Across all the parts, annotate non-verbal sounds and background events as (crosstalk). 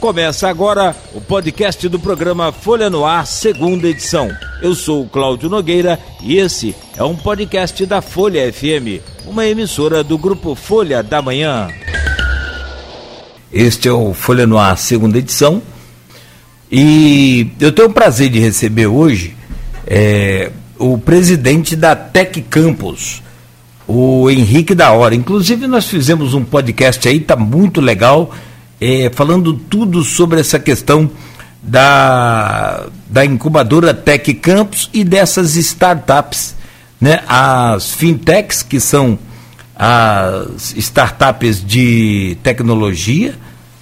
Começa agora o podcast do programa Folha no Ar, segunda edição. Eu sou o Cláudio Nogueira e esse é um podcast da Folha FM, uma emissora do grupo Folha da Manhã. Este é o Folha no Ar, segunda edição. E eu tenho o prazer de receber hoje é, o presidente da Tec Campus, o Henrique da Hora. Inclusive, nós fizemos um podcast aí, tá muito legal é, falando tudo sobre essa questão da, da incubadora Tech Campus e dessas startups, né? As fintechs, que são as startups de tecnologia,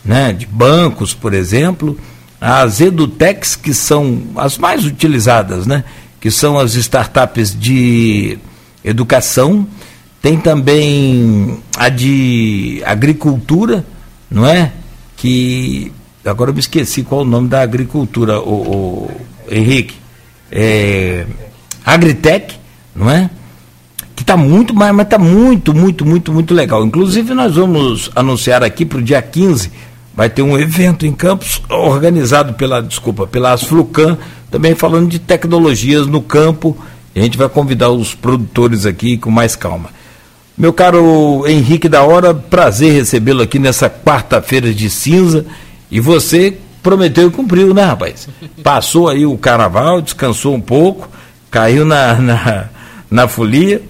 né? de bancos, por exemplo, as edutechs, que são as mais utilizadas, né? que são as startups de educação, tem também a de agricultura, não é? Que agora eu me esqueci qual o nome da agricultura, o, o Henrique, é, Agritec, não é? Que está muito, mas está muito, muito, muito, muito legal. Inclusive nós vamos anunciar aqui para o dia 15, vai ter um evento em Campos organizado pela, desculpa, pela Asflucan, também falando de tecnologias no campo. a gente vai convidar os produtores aqui com mais calma. Meu caro Henrique da Hora, prazer recebê-lo aqui nessa quarta-feira de cinza. E você prometeu e cumpriu, né, rapaz? Passou aí o carnaval, descansou um pouco, caiu na, na, na folia,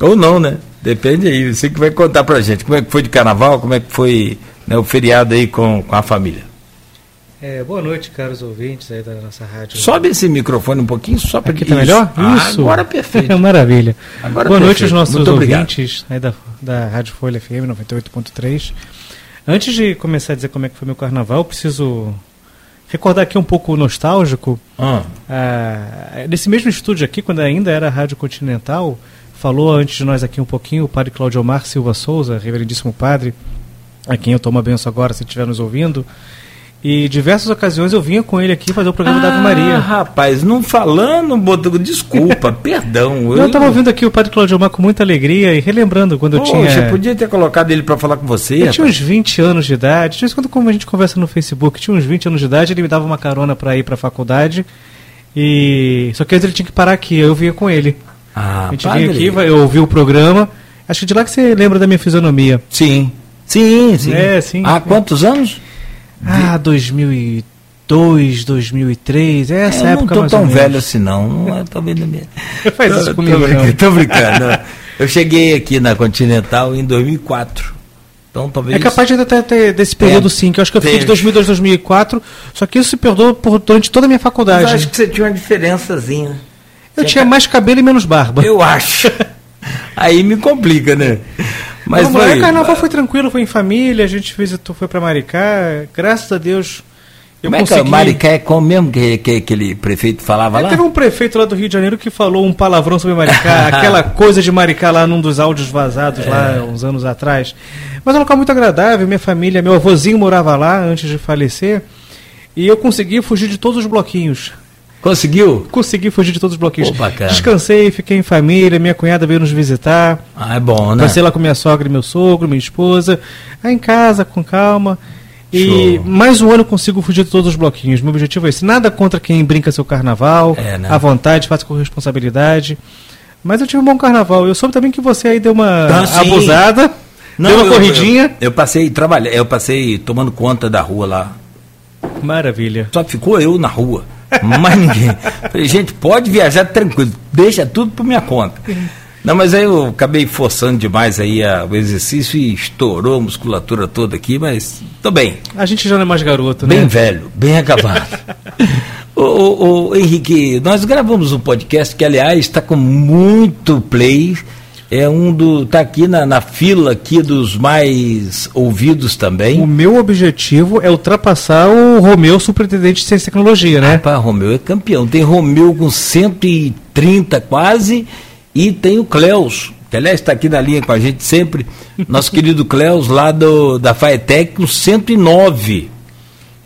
ou não, né? Depende aí, você que vai contar pra gente como é que foi de carnaval, como é que foi né, o feriado aí com, com a família. É, boa noite, caros ouvintes aí da nossa rádio. Sobe esse microfone um pouquinho, só para que tá melhor? Ah, Isso. agora (laughs) perfeito. Maravilha. Agora boa noite perfeito. aos nossos Muito ouvintes aí da, da Rádio Folha FM 98.3. Antes de começar a dizer como é que foi meu carnaval, eu preciso recordar aqui um pouco nostálgico. Ah, Ah, nesse mesmo estúdio aqui, quando ainda era a Rádio Continental, falou antes de nós aqui um pouquinho o padre Claudio Omar Silva Souza, reverendíssimo padre, a quem eu tomo a benção agora, se estiver nos ouvindo. E diversas ocasiões eu vinha com ele aqui fazer o programa da Ave Ah, Maria. rapaz, não falando, botou- desculpa, (laughs) perdão. Eu estava ouvindo aqui o padre Claudio Omar com muita alegria e relembrando quando eu Poxa, tinha. podia ter colocado ele para falar com você. Eu tinha rapaz. uns 20 anos de idade. De vez em quando, como a gente conversa no Facebook, tinha uns 20 anos de idade, ele me dava uma carona para ir para a faculdade. E só que antes ele tinha que parar aqui, eu vinha com ele. Ah, a gente padre. vinha aqui, eu ouvi o programa. Acho que de lá que você lembra da minha fisionomia. Sim, sim, sim. É, sim. Há quantos anos? Ah, 2002, 2003, é essa eu não época tô tão velho assim, não. Não é talvez na minha. (laughs) Faz Tô- isso tô comigo, brincando, não. Tô brincando. Eu cheguei aqui na Continental em 2004. Então talvez. É capaz de ainda ter, desse período Tem. sim, que eu acho que eu fiquei de Tem. 2002, 2004, só que isso se perdoou por, durante toda a minha Mas faculdade. eu acho que você tinha uma diferençazinha. Eu Você tinha mais cabelo e menos barba. Eu acho. (laughs) Aí me complica, né? Mas Vamos lá, o carnaval foi tranquilo, foi em família, a gente visitou, foi pra Maricá, graças a Deus. Eu Como é que consegui... é? Maricá é como mesmo que, que aquele prefeito falava É, lá? teve um prefeito lá do Rio de Janeiro que falou um palavrão sobre Maricá, (laughs) aquela coisa de Maricá lá num dos áudios vazados É. lá uns anos atrás. Mas é um local muito agradável, minha família, meu avôzinho morava lá antes de falecer, e eu consegui fugir de todos os bloquinhos. Conseguiu? Consegui fugir de todos os bloquinhos. Pô, bacana. Descansei, fiquei em família, minha cunhada veio nos visitar. Ah, é bom, né? Passei lá com minha sogra e meu sogro, minha esposa. Aí em casa, com calma. E Show. mais um ano eu consigo fugir de todos os bloquinhos. Meu objetivo é esse. Nada contra quem brinca seu carnaval. É, né? À vontade, faça com responsabilidade. Mas eu tive um bom carnaval. Eu soube também que você aí deu uma Ah, abusada. deu uma eu- corridinha. Eu, eu passei trabalhando, eu passei tomando conta da rua lá. Maravilha. Só ficou eu na rua. Mais ninguém. Falei, gente, pode viajar tranquilo, deixa tudo por minha conta. Não, mas aí eu acabei forçando demais aí a- o exercício e estourou a musculatura toda aqui, mas tô bem. A gente já não é mais garoto, Bem né? velho, bem acabado. (laughs) ô, ô, ô, Henrique, nós gravamos um podcast que, aliás, está com muito play. É um do. tá aqui na, na fila aqui dos mais ouvidos também. O meu objetivo é ultrapassar o Romeu, superintendente de ciência e tecnologia, né? Rapaz, Romeu é campeão. Tem Romeu com 130 quase e tem o Cleus, que aliás está aqui na linha com a gente sempre. Nosso (laughs) querido Cleus lá do, da Faetec com 109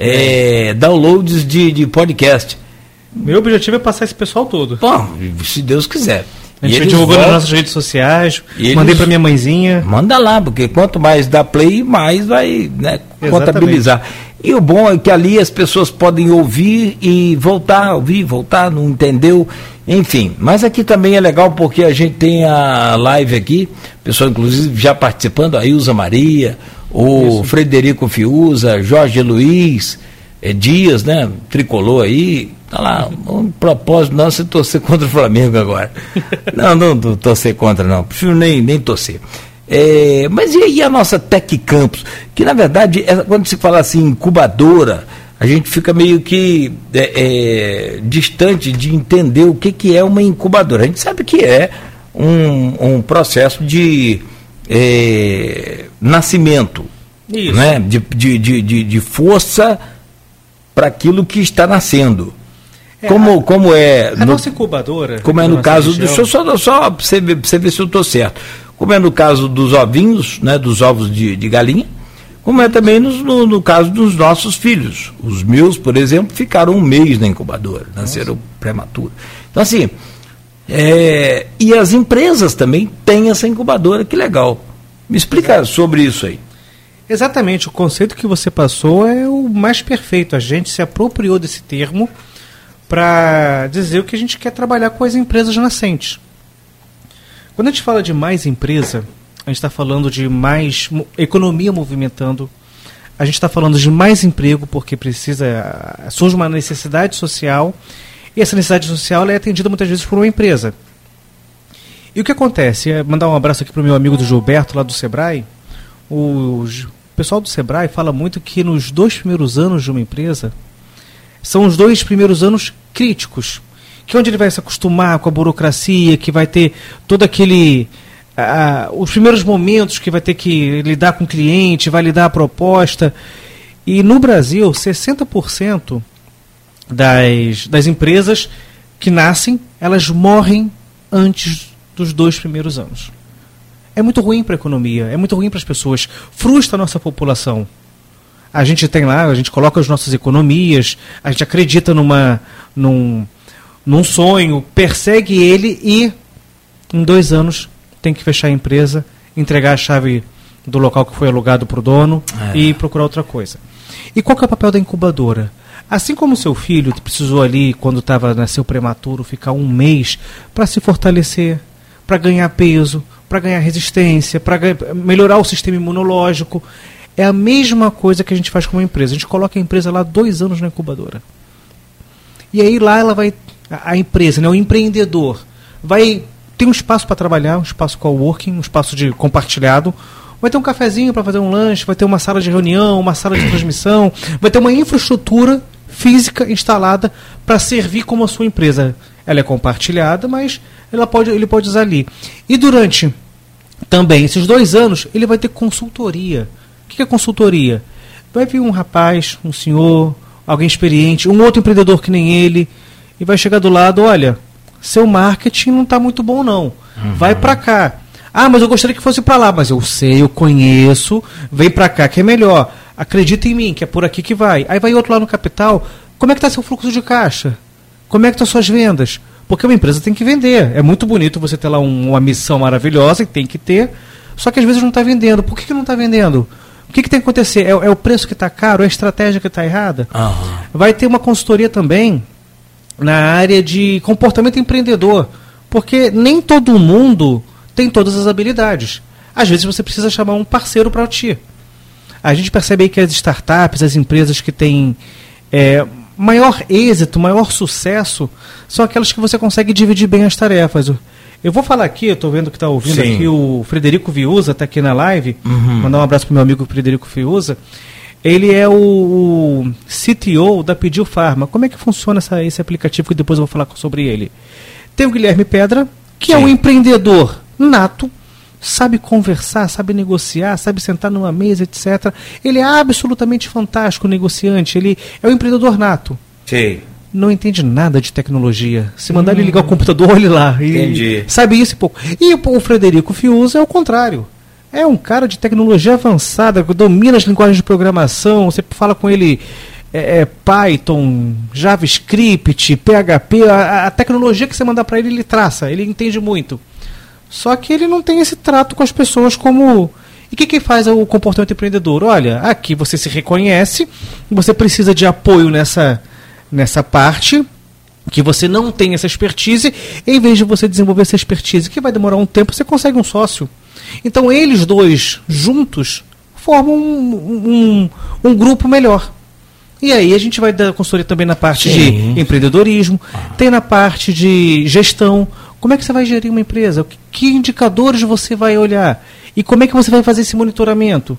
é, downloads de, de podcast. Meu objetivo é passar esse pessoal todo. Bom, se Deus quiser. A gente divulgou nas nossas redes sociais, mandei para minha mãezinha. Manda lá, porque quanto mais dá play, mais vai né, contabilizar. E o bom é que ali as pessoas podem ouvir e voltar, ouvir, voltar, não entendeu, enfim. Mas aqui também é legal porque a gente tem a live aqui, pessoal inclusive já participando, a Ilza Maria, o Isso. Frederico Fiuza, Jorge Luiz, é, Dias, né? Tricolor aí, tá lá. Um propósito não se torcer contra o Flamengo agora. (laughs) não, não, não torcer contra, não. Prefiro nem, nem torcer. É, mas e, e, a nossa Tec Campus? Que na verdade, é, quando se fala assim, incubadora, a gente fica meio que é, é, distante de entender o que, que é uma incubadora. A gente sabe que é um, um processo de é, nascimento, Isso. Né? de, de, de, de força para aquilo que está nascendo. É, como, como é. A no, nossa incubadora. Como é no caso. Região... Deixa eu só, só para você, ver, você ver se eu estou certo. Como é no caso dos ovinhos, né, dos ovos de, de galinha, como é também no, no, no, caso dos nossos filhos. Os meus, por exemplo, ficaram um mês na incubadora, nasceram prematuros. Então, assim, é, e as empresas também têm essa incubadora, que legal. Me explica Exato. sobre isso aí. Exatamente, o conceito que você passou é o mais perfeito. A gente se apropriou desse termo para dizer o que a gente quer trabalhar com as empresas nascentes. Quando a gente fala de mais empresa, a gente está falando de mais economia movimentando, a gente está falando de mais emprego, porque precisa surge uma necessidade social, e essa necessidade social é atendida muitas vezes por uma empresa. E o que acontece? É mandar um abraço aqui para o meu amigo do Gilberto, lá do Sebrae. O pessoal do Sebrae fala muito que nos dois primeiros anos de uma empresa são os dois primeiros anos críticos, que é onde ele vai se acostumar com a burocracia, que vai ter todo aquele os primeiros momentos que vai ter que lidar com o cliente, vai lidar a proposta. E no Brasil, 60% das, das empresas que nascem, elas morrem antes dos dois primeiros anos é muito ruim para a economia, é muito ruim para as pessoas, frustra a nossa população. A gente tem lá, a gente coloca as nossas economias, a gente acredita numa, num, num sonho, persegue ele e em dois anos tem que fechar a empresa, entregar a chave do local que foi alugado para o dono é. e procurar outra coisa. E qual que é o papel da incubadora? Assim como seu filho precisou ali, quando estava nasceu prematuro, ficar um mês para se fortalecer, para ganhar peso, para ganhar resistência, para melhorar o sistema imunológico. É a mesma coisa que a gente faz com uma empresa. A gente coloca a empresa lá dois anos na incubadora. E aí lá ela vai. A, empresa, né, o empreendedor, vai ter um espaço para trabalhar, um espaço coworking, um espaço de compartilhado. Vai ter um cafezinho para fazer um lanche, vai ter uma sala de reunião, uma sala de transmissão, vai ter uma infraestrutura física instalada para servir como a sua empresa. Ela é compartilhada, mas ela pode, ele pode usar ali. E durante também esses dois anos, ele vai ter consultoria. O que é consultoria? Vai vir um rapaz, um senhor, alguém experiente, um outro empreendedor que nem ele, e vai chegar do lado, olha, seu marketing não está muito bom não. Uhum. Vai para cá. Ah, mas eu gostaria que fosse para lá, mas eu sei, eu conheço, vem para cá que é melhor. Acredita em mim, que é por aqui que vai. Aí vai outro lá no capital, como é que está seu fluxo de caixa? Como é que estão tá suas vendas? Porque uma empresa tem que vender. É muito bonito você ter lá um, uma missão maravilhosa e tem que ter, só que às vezes não está vendendo. Por que, que não está vendendo? O que, que, tem que acontecer? É, é, o preço que está caro? É a estratégia que está errada? Uhum. Vai ter uma consultoria também na área de comportamento empreendedor. Porque nem todo mundo tem todas as habilidades. Às vezes você precisa chamar um parceiro para ti. A gente percebe aí que as startups, as empresas que têm é, maior êxito, maior sucesso, são aquelas que você consegue dividir bem as tarefas. Eu vou falar aqui, eu estou vendo que está ouvindo Sim. aqui o Frederico Viusa, está aqui na live. Uhum. Mandar um abraço para meu amigo Frederico Viusa. Ele é o, CTO da Pediu Farma. Como é que funciona essa, esse aplicativo que depois eu vou falar sobre ele? Tem o Guilherme Pedra, que Sim. é um empreendedor nato, sabe conversar, sabe negociar, sabe sentar numa mesa, etc. Ele é absolutamente fantástico negociante, ele é um empreendedor nato. Sim. Não entende nada de tecnologia. Se mandar hum. ele ligar o computador, (laughs) olhe lá. Entendi. Sabe isso e pouco. E o Frederico Fiuza é o contrário. É um cara de tecnologia avançada, que domina as linguagens de programação. Você fala com ele é, é Python, JavaScript, PHP, a, a tecnologia que você mandar para ele, ele traça, ele entende muito. Só que ele não tem esse trato com as pessoas como. E o que, que faz o comportamento empreendedor? Olha, aqui você se reconhece, você precisa de apoio nessa, nessa parte, que você não tem essa expertise, em vez de você desenvolver essa expertise, que vai demorar um tempo, você consegue um sócio. Então eles dois juntos formam um, um, um grupo melhor. E aí a gente vai dar consultoria também na parte Sim. de empreendedorismo, tem na parte de gestão. Como é que você vai gerir uma empresa? Que indicadores você vai olhar? E como é que você vai fazer esse monitoramento?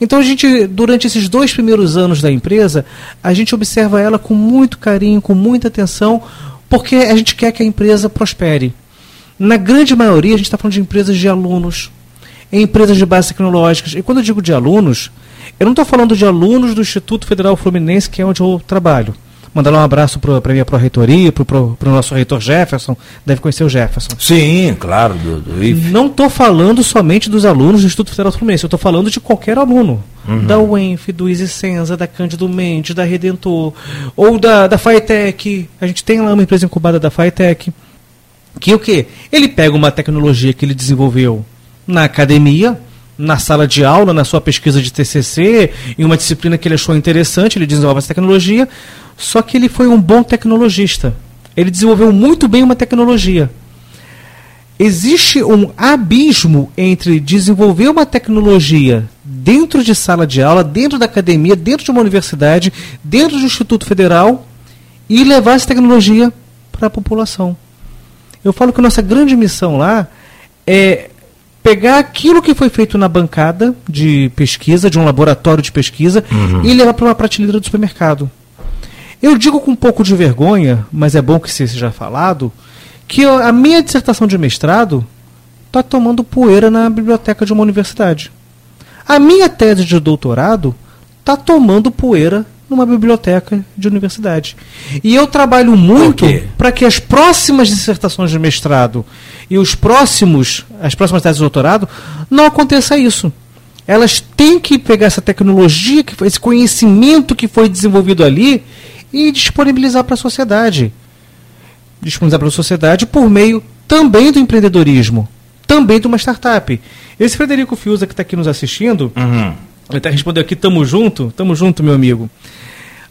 Então a gente, durante esses dois primeiros anos da empresa, a gente observa ela com muito carinho, com muita atenção, porque a gente quer que a empresa prospere. Na grande maioria, a gente está falando de empresas de alunos, empresas de bases tecnológicas. E quando eu digo de alunos, eu não estou falando de alunos do Instituto Federal Fluminense, que é onde eu trabalho. Mandar um abraço para a minha pró-reitoria, para o nosso reitor Jefferson. Deve conhecer o Jefferson. Sim, claro. Do, do não estou falando somente dos alunos do Instituto Federal Fluminense. Eu estou falando de qualquer aluno. Uhum. Da UENF, do Easy Senza, da Cândido Mendes, da Redentor, ou da, da Faetec. A gente tem lá uma empresa incubada da Faetec. Que o quê? Ele pega uma tecnologia que ele desenvolveu na academia, na sala de aula, na sua pesquisa de TCC, em uma disciplina que ele achou interessante, ele desenvolve essa tecnologia, só que ele foi um bom tecnologista. Ele desenvolveu muito bem uma tecnologia. Existe um abismo entre desenvolver uma tecnologia dentro de sala de aula, dentro da academia, dentro de uma universidade, dentro do Instituto Federal e levar essa tecnologia para a população. Eu falo que a nossa grande missão lá é pegar aquilo que foi feito na bancada de pesquisa, de um laboratório de pesquisa, uhum. e levar para uma prateleira do supermercado. Eu digo com um pouco de vergonha, mas é bom que seja falado, que a minha dissertação de mestrado está tomando poeira na biblioteca de uma universidade. A minha tese de doutorado está tomando poeira numa biblioteca de universidade. E eu trabalho muito para que as próximas dissertações de mestrado e os próximos, as próximas teses de doutorado, não aconteça isso. Elas têm que pegar essa tecnologia, esse conhecimento que foi desenvolvido ali e disponibilizar para a sociedade. Disponibilizar para a sociedade por meio também do empreendedorismo, também de uma startup. Esse Frederico Fiuza que está aqui nos assistindo, uhum. Ele está respondendo aqui, tamo junto, tamo junto, meu amigo.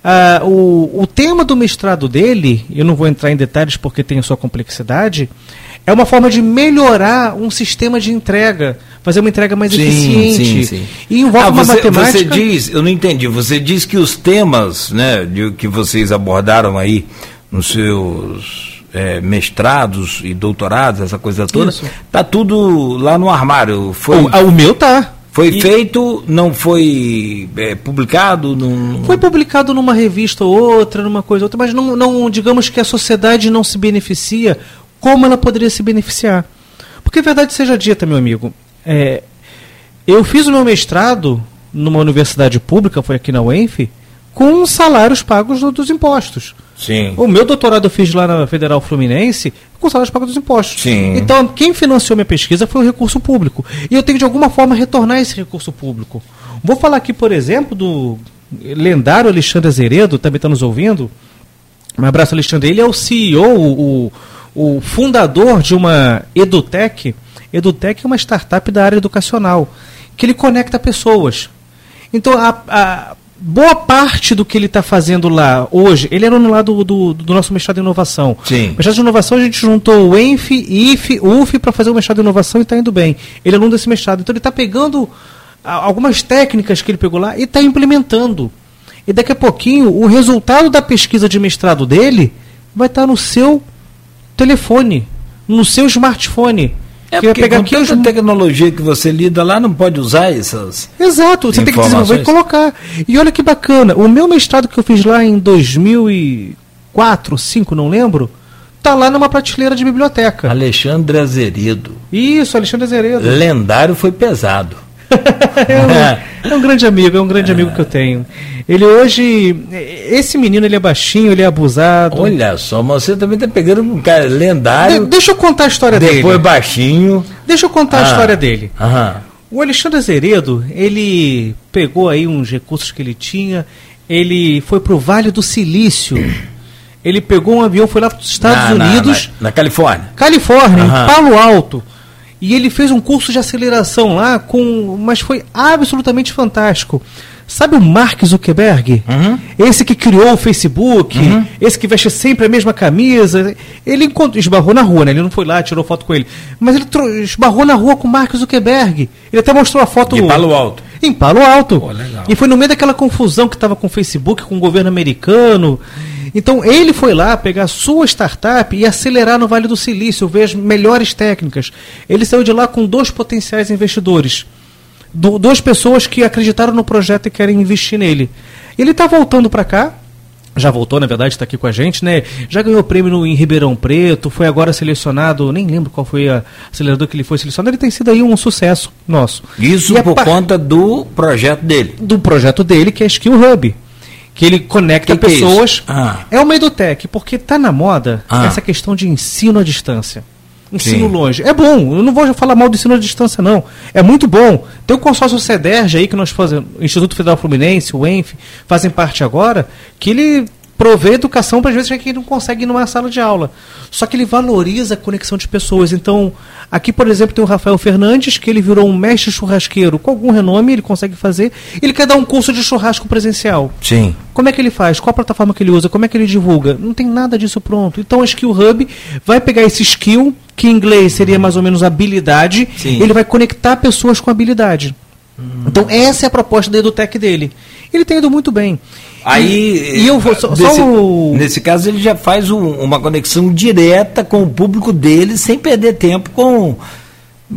Ah, o, o tema do mestrado dele, eu não vou entrar em detalhes porque tem a sua complexidade, é uma forma de melhorar um sistema de entrega, fazer uma entrega mais sim, eficiente. Sim, sim. E envolve ah, uma você, matemática. Você diz, eu não entendi, você diz que os temas né, de, que vocês abordaram aí nos seus é, mestrados e doutorados, essa coisa toda, Isso. tá tudo lá no armário. Foi... O, o meu tá. Foi e... feito, não foi é, publicado? Num... Foi publicado numa revista ou outra, numa coisa ou outra, mas não, não, digamos que a sociedade não se beneficia como ela poderia se beneficiar. Porque a verdade seja dita, meu amigo, é, eu fiz o meu mestrado numa universidade pública, foi aqui na UENF, com salários pagos do, dos impostos. Sim. O meu doutorado eu fiz lá na Federal Fluminense com salários pagos dos impostos. Sim. Então, quem financiou minha pesquisa foi o recurso público. E eu tenho de alguma forma, retornar esse recurso público. Vou falar aqui, por exemplo, do lendário Alexandre Azeredo, também está nos ouvindo. Um abraço, Alexandre. Ele é o CEO, o, o fundador de uma EduTech. EduTech é uma startup da área educacional, que ele conecta pessoas. Então, a, a boa parte do que ele está fazendo lá hoje, ele era no lado do, do, nosso mestrado em inovação. Sim. Mestrado de inovação, a gente juntou o ENF, IF, UF para fazer o mestrado em inovação e está indo bem. Ele é aluno desse mestrado. Então, ele está pegando algumas técnicas que ele pegou lá e está implementando. E daqui a pouquinho, o resultado da pesquisa de mestrado dele vai estar tá no seu telefone, no seu smartphone. É que porque pegar com tanta tecnologia que você lida lá, não pode usar essas. Exato, você tem que desenvolver e colocar. E olha que bacana, o meu mestrado que eu fiz lá em 2004, 2005, não lembro, tá lá numa prateleira de biblioteca. Alexandre Azeredo. Isso, Alexandre Azeredo. Lendário foi pesado. (laughs) é, um, é, um, grande amigo, é um grande amigo que eu tenho. Ele hoje. Esse menino ele é baixinho, ele é abusado. Olha só, mas você também tá pegando um cara lendário. De, deixa eu contar a história depois dele. Depois baixinho. Deixa eu contar ah, a história dele. Aham. O Alexandre Azeredo, ele pegou aí uns recursos que ele tinha, ele foi para o Vale do Silício. Ele pegou um avião, foi lá para os Estados Na- na- Unidos, Na, na Califórnia. Califórnia, Aham. em Palo Alto. E ele fez um curso de aceleração lá, com, mas foi absolutamente fantástico. Sabe o Mark Zuckerberg? Uhum. Esse que criou o Facebook, esse que veste sempre a mesma camisa. Ele encontrou, esbarrou na rua, né? Ele não foi lá, tirou foto com ele. Mas ele esbarrou na rua com o Mark Zuckerberg. Ele até mostrou a foto. De Palo Alto. Em Palo Alto. Pô. E foi no meio daquela confusão que estava com o Facebook, com o governo americano. Então ele foi lá pegar sua startup e acelerar no Vale do Silício, ver as melhores técnicas. Ele saiu de lá com dois potenciais investidores. Du- duas pessoas que acreditaram no projeto e querem investir nele. Ele está voltando para cá. Já voltou, na verdade, está aqui com a gente, né? Já ganhou prêmio no- em Ribeirão Preto, foi agora selecionado, nem lembro qual foi a acelerador que ele foi selecionado. Ele tem sido aí um sucesso nosso. Isso E por par- conta do projeto dele. do projeto dele, que é Skill Hub. Que ele conecta Que que é pessoas. Ah. É uma edutech, porque tá na moda Ah. essa questão de ensino à distância. Ensino Sim. longe. É bom, eu não vou falar mal do ensino à distância, não. É muito bom. Tem o consórcio CEDERJ aí que nós fazemos, o Instituto Federal Fluminense, o ENF, fazem parte agora, que ele provê educação para as vezes que não consegue ir numa sala de aula. Só que ele valoriza a conexão de pessoas. Então, aqui, por exemplo, tem o Rafael Fernandes, que ele virou um mestre churrasqueiro com algum renome, ele consegue fazer. Ele quer dar um curso de churrasco presencial. Sim. Como é que ele faz? Qual a plataforma que ele usa? Como é que ele divulga? Não tem nada disso pronto. Então a Skill Hub vai pegar esse skill, que em inglês seria mais ou menos habilidade, Sim. ele vai conectar pessoas com habilidade. Então essa é a proposta da EduTech dele. Ele tem ido muito bem. Aí, E, eu vou só, só nesse, o- nesse caso, ele já faz um- uma conexão direta com o público dele, sem perder tempo com.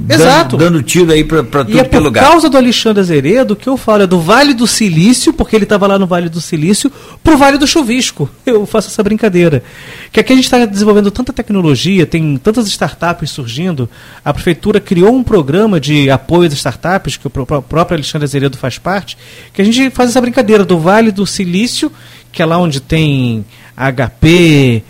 Exato. Dando, dando tiro aí para tudo E é é por lugar. causa do Alexandre Azeredo que eu falo, é do Vale do Silício, porque ele estava lá no Vale do Silício, pro Vale do Chuvisco. Eu faço essa brincadeira. Que aqui a gente está desenvolvendo tanta tecnologia, tem tantas startups surgindo. A prefeitura criou um programa de apoio às startups, que o pró- próprio Alexandre Azeredo faz parte, que a gente faz essa brincadeira do Vale do Silício, que é lá onde tem HP,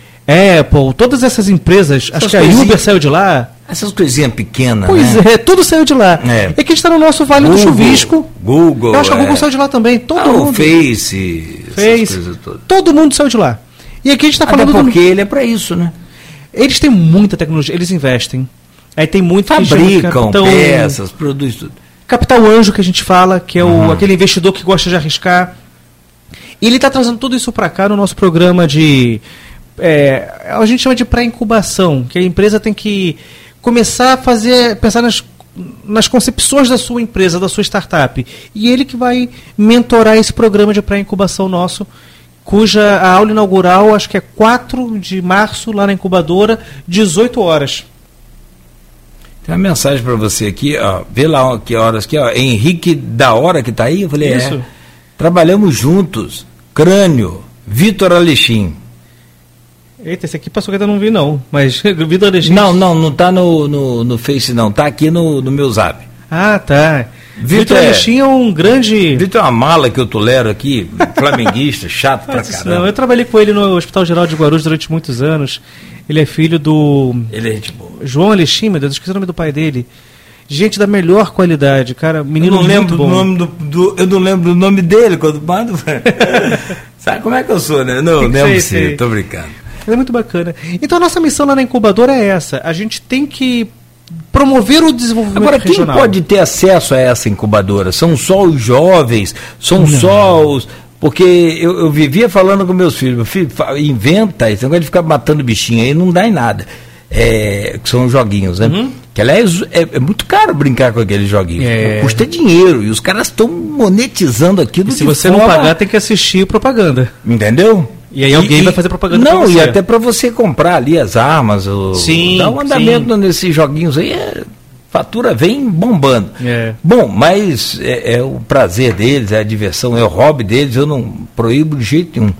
Apple, todas essas empresas. Acho Essas que a Uber saiu de lá. Essas coisinhas pequenas. Pois né? é, tudo saiu de lá. É. É, que a gente está no nosso Vale do Google, Chuvisco. Google. Eu acho que a Google é. saiu de lá também. Todo Ah, o mundo. Face. fez. coisas todas. Todo mundo saiu de lá. E aqui a gente está Até falando do- porque ele é para isso, né? Eles têm muita tecnologia, eles investem. Aí tem muito Fabricam capitão, peças, produzem tudo. capital anjo que a gente fala, que é o, Uhum. aquele investidor que gosta de arriscar. E ele está trazendo tudo isso para cá no nosso programa de. é, a gente chama de pré-incubação, que a empresa tem que começar a fazer. pensar nas, nas concepções da sua empresa, da sua startup. E ele que vai mentorar esse programa de pré-incubação nosso, cuja a aula inaugural acho que é 4 de março, lá na incubadora, 18 horas. Tem uma mensagem para você aqui, ó. Vê lá que horas aqui, ó. Henrique da hora que tá aí. Eu falei, Isso. é. Trabalhamos juntos. Crânio, Vitor Alexim. Eita, esse aqui passou que eu ainda não vi, não. Mas (laughs) Vitor Alexandre. Não, não, não tá no, no, no Face, não. Tá aqui no, no meu zap. Ah, tá. Vitor é- Alexim é um grande. Vitor é uma mala que eu tolero aqui, flamenguista, (laughs) chato pra caramba. não, eu trabalhei com ele no Hospital Geral de Guarulhos durante muitos anos. Ele é filho do Ele é gente boa. João Alexim, meu Deus, esqueci o nome do pai dele. Gente da melhor qualidade, cara. Eu Menino não lembro do bom. nome do, do- Eu não lembro do nome dele quando mando. (laughs) Sabe como é que eu sou, né? Não, você, sei. tô brincando. É muito bacana. Então a nossa missão lá na incubadora é essa. A gente tem que promover o desenvolvimento Agora, quem regional. pode ter acesso a essa incubadora? São só os jovens? São só os. Porque eu, eu vivia falando com meus filhos, meu filho, inventa esse negócio de ficar matando bichinho aí, não dá em nada. É, que são joguinhos, né? Uhum. Que aliás é, é muito caro brincar com aqueles joguinhos. É. Custa dinheiro. E os caras estão monetizando aquilo E se você não forma- pagar, tem que assistir propaganda. Entendeu? E aí alguém vai fazer propaganda Não, pra você. e até para você comprar ali as armas, o, Sim, dá um andamento nesses joguinhos aí, é, fatura vem bombando. É. Bom, mas é, é o prazer deles, é a diversão, é o hobby deles, eu não proíbo de jeito nenhum.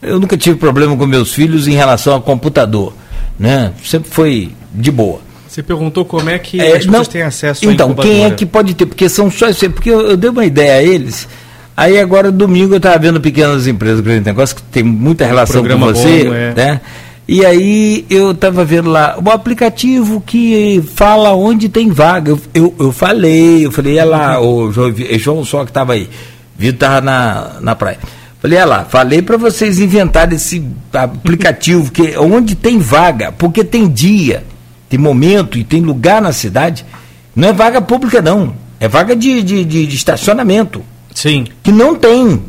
Eu nunca tive problema com meus filhos em relação ao computador, né? Sempre foi de boa. Você perguntou como é que É, as pessoas não, têm acesso à Então, quem é que pode ter? Porque são só isso. Porque eu, eu dei uma ideia a eles. Aí agora, domingo, eu estava vendo pequenas empresas, grande negócio, que tem muita relação com você. bom, é. né? E aí eu estava vendo lá, o aplicativo que fala onde tem vaga. Eu, eu, eu falei, eu falei, olha lá, o João, Vi- João só que estava aí. Vitor estava na, na praia. Falei, olha lá, falei para vocês inventarem esse aplicativo, que (laughs) onde tem vaga, porque tem dia, tem momento e tem lugar na cidade. Não é vaga pública, não. É vaga de, de, de, de estacionamento. Sim. Que não tem.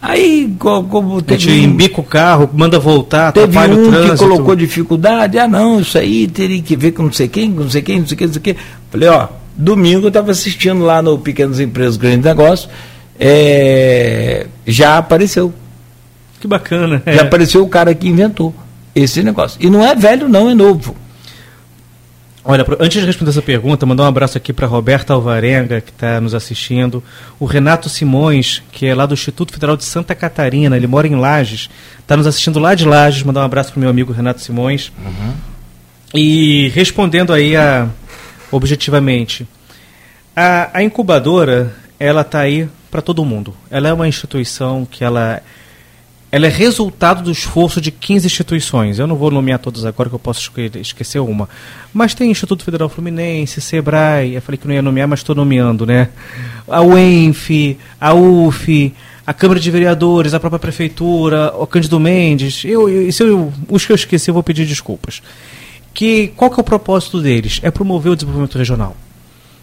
Aí, como teve. A gente embica o carro, manda voltar, teve um que colocou dificuldade. Ah, não, isso aí teria que ver com não sei quem, com não sei quem, não sei quem, não sei quem. Falei, ó, domingo eu estava assistindo lá no Pequenas Empresas Grandes Negócios. É, já apareceu. Que bacana. Já é. apareceu o cara que inventou esse negócio. E não é velho, não, é novo. Olha, antes de responder essa pergunta, mandar um abraço aqui para Roberta Alvarenga, que está nos assistindo. O Renato Simões, que é lá do Instituto Federal de Santa Catarina, ele mora em Lages, está nos assistindo lá de Lages. Mandar um abraço para o meu amigo Renato Simões. Uhum. E respondendo aí a, objetivamente, a, a incubadora, ela está aí para todo mundo. Ela é uma instituição que ela ela é resultado do esforço de 15 instituições. Eu não vou nomear todas agora, que eu posso esquecer uma. Mas tem Instituto Federal Fluminense, SEBRAE, eu falei que não ia nomear, mas estou nomeando, né? A UENF, a UF, a Câmara de Vereadores, a própria Prefeitura, o Cândido Mendes. Eu, eu, eu, os que eu esqueci, eu vou pedir desculpas. Que, qual que é o propósito deles? É promover o desenvolvimento regional.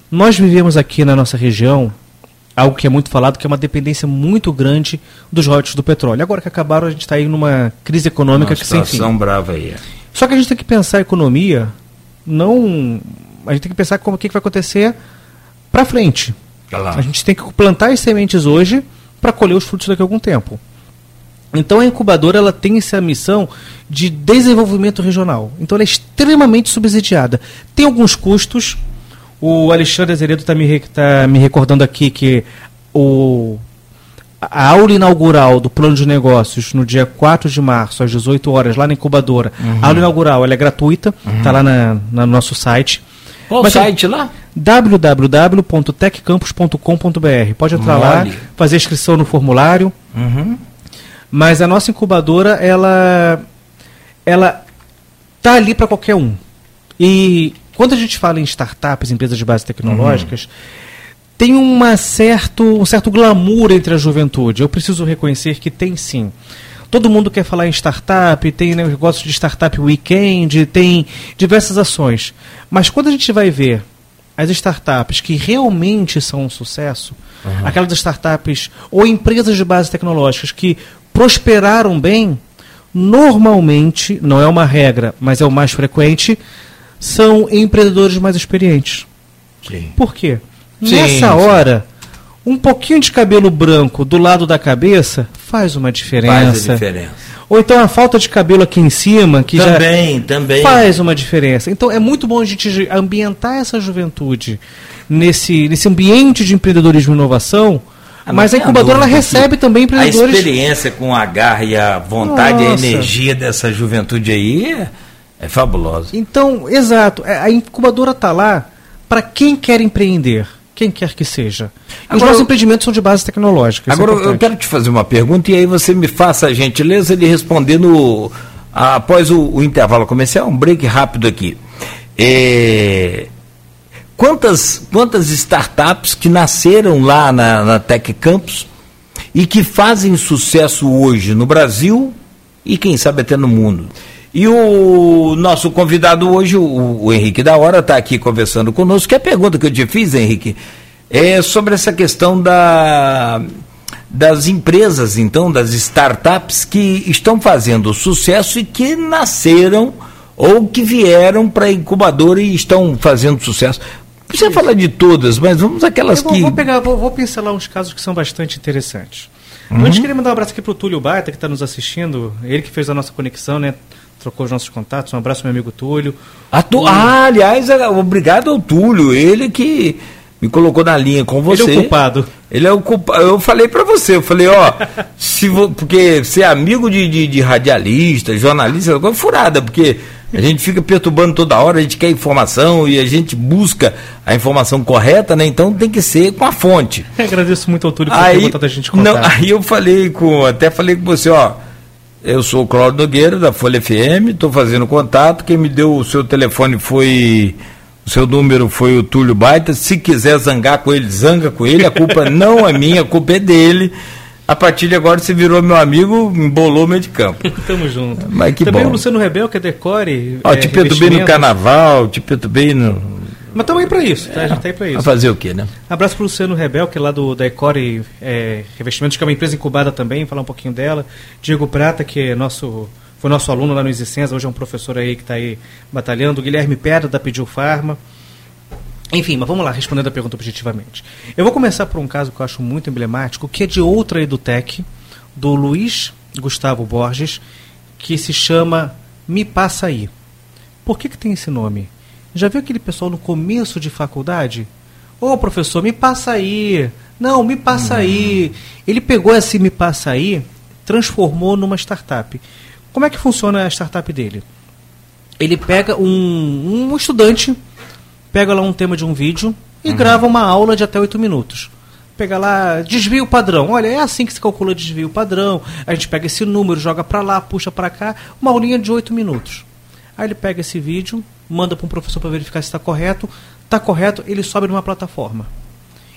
Nós vivemos aqui na nossa região algo que é muito falado, que é uma dependência muito grande dos royalties do petróleo. Agora que acabaram, a gente está aí numa crise econômica uma que sem fim. brava aí. É. Só que a gente tem que pensar a economia, não... A gente tem que pensar como o que, que vai acontecer para frente. Claro. A gente tem que plantar as sementes hoje para colher os frutos daqui a algum tempo. Então a incubadora ela tem essa missão de desenvolvimento regional. Então ela é extremamente subsidiada. Tem alguns custos, o Alexandre Azeredo está me, tá me recordando aqui que o, a aula inaugural do plano de negócios no dia 4 de março, às 18 horas, lá na incubadora. Uhum. A aula inaugural ela é gratuita, está uhum. lá na, no nosso site. Qual o site lá? www.techcampus.com.br. Pode entrar Mole. lá, fazer inscrição no formulário. Uhum. Mas a nossa incubadora, ela ela tá ali para qualquer um. E quando a gente fala em startups, empresas de base tecnológicas, uhum. tem uma certo, um certo glamour entre a juventude. Eu preciso reconhecer que tem sim. Todo mundo quer falar em startup, tem né, negócio de startup weekend, tem diversas ações. Mas quando a gente vai ver as startups que realmente são um sucesso, uhum. aquelas startups ou empresas de base tecnológicas que prosperaram bem, normalmente, não é uma regra, mas é o mais frequente, são empreendedores mais experientes. Sim. Por quê? Sim, Nessa hora, um pouquinho de cabelo branco do lado da cabeça faz uma diferença. Faz a diferença. Ou então a falta de cabelo aqui em cima, que também, já também. faz uma diferença. Então é muito bom a gente ambientar essa juventude nesse, nesse ambiente de empreendedorismo e inovação. Ah, mas a incubadora ela recebe também empreendedores. A experiência com a garra e a vontade Nossa. e a energia dessa juventude aí é fabulosa. Então, exato. É, a incubadora está lá para quem quer empreender, quem quer que seja. Agora, os nossos empreendimentos são de base tecnológica. É agora, é eu quero te fazer uma pergunta e aí você me faça a gentileza de responder no, após o, o intervalo comercial, um break rápido aqui. É, quantas, quantas startups que nasceram lá na, na Tech Campus e que fazem sucesso hoje no Brasil e quem sabe até no mundo? E o nosso convidado hoje, o, o Henrique da Hora, está aqui conversando conosco. Que a pergunta que eu te fiz, Henrique, é sobre essa questão da, das empresas, então, das startups que estão fazendo sucesso e que nasceram ou que vieram para a incubadora e estão fazendo sucesso. Você fala de todas, mas vamos aquelas vou, que. Vou pegar, vou, vou pincelar uns casos que são bastante interessantes. Uhum. Antes queria mandar um abraço aqui para o Túlio Baita, que está nos assistindo. Ele que fez a nossa conexão, né? Trocou os nossos contatos. Um abraço, meu amigo Túlio. Tu... Ah, aliás, é, obrigado ao Túlio, ele que me colocou na linha com você. Ele é o culpado. Ele é o culpado. Eu falei para você, eu falei, ó, se vo... porque ser amigo de, de, de radialista, jornalista, é coisa furada, porque a gente fica perturbando toda hora, a gente quer informação e a gente busca a informação correta, né? Então tem que ser com a fonte. (laughs) Eu agradeço muito ao Túlio por aí, ter botado a gente contar. Não, aí eu falei com, até falei com você, ó, eu sou o Cláudio Nogueira, da Folha FM, estou fazendo contato. Quem me deu o seu telefone foi. O seu número foi o Túlio Baita. Se quiser zangar com ele, zanga com ele. A culpa (laughs) não é minha, a culpa é dele. A partir de agora você virou meu amigo, embolou meio de campo. (laughs) Tamo junto. Mas que Também bom. o Luciano Rebel, que é decore. Ó, é, te perturbei no carnaval, te perturbei no. Mas estamos aí pra isso, tá? A gente tá aí pra Vai isso. fazer o quê, né? Abraço pro Luciano Rebel, que é lá do Decore é, Revestimentos, que é uma empresa incubada também, falar um pouquinho dela. Diego Prata, que é nosso, foi nosso aluno lá no Existência, hoje é um professor aí que está aí batalhando. Guilherme Pedra, da Pediu Farma. Enfim, mas vamos lá, respondendo a pergunta objetivamente. Eu vou começar por um caso que eu acho muito emblemático, que é de outra Edutec, do Luiz Gustavo Borges, que se chama Me Passa Aí. Por que, que tem esse nome? Já viu aquele pessoal no começo de faculdade? Ô professor, me passa aí. Não, me passa aí. Ele pegou esse me passa aí, transformou numa startup. Como é que funciona a startup dele? Ele pega um, um estudante, pega lá um tema de um vídeo e grava uma aula de até oito minutos. Pega lá, desvio padrão. Olha, é assim que se calcula desvio padrão. A gente pega esse número, joga para lá, puxa para cá, uma aulinha de oito minutos. Aí ele pega esse vídeo, manda para um professor para verificar se está correto. Está correto, ele sobe numa plataforma.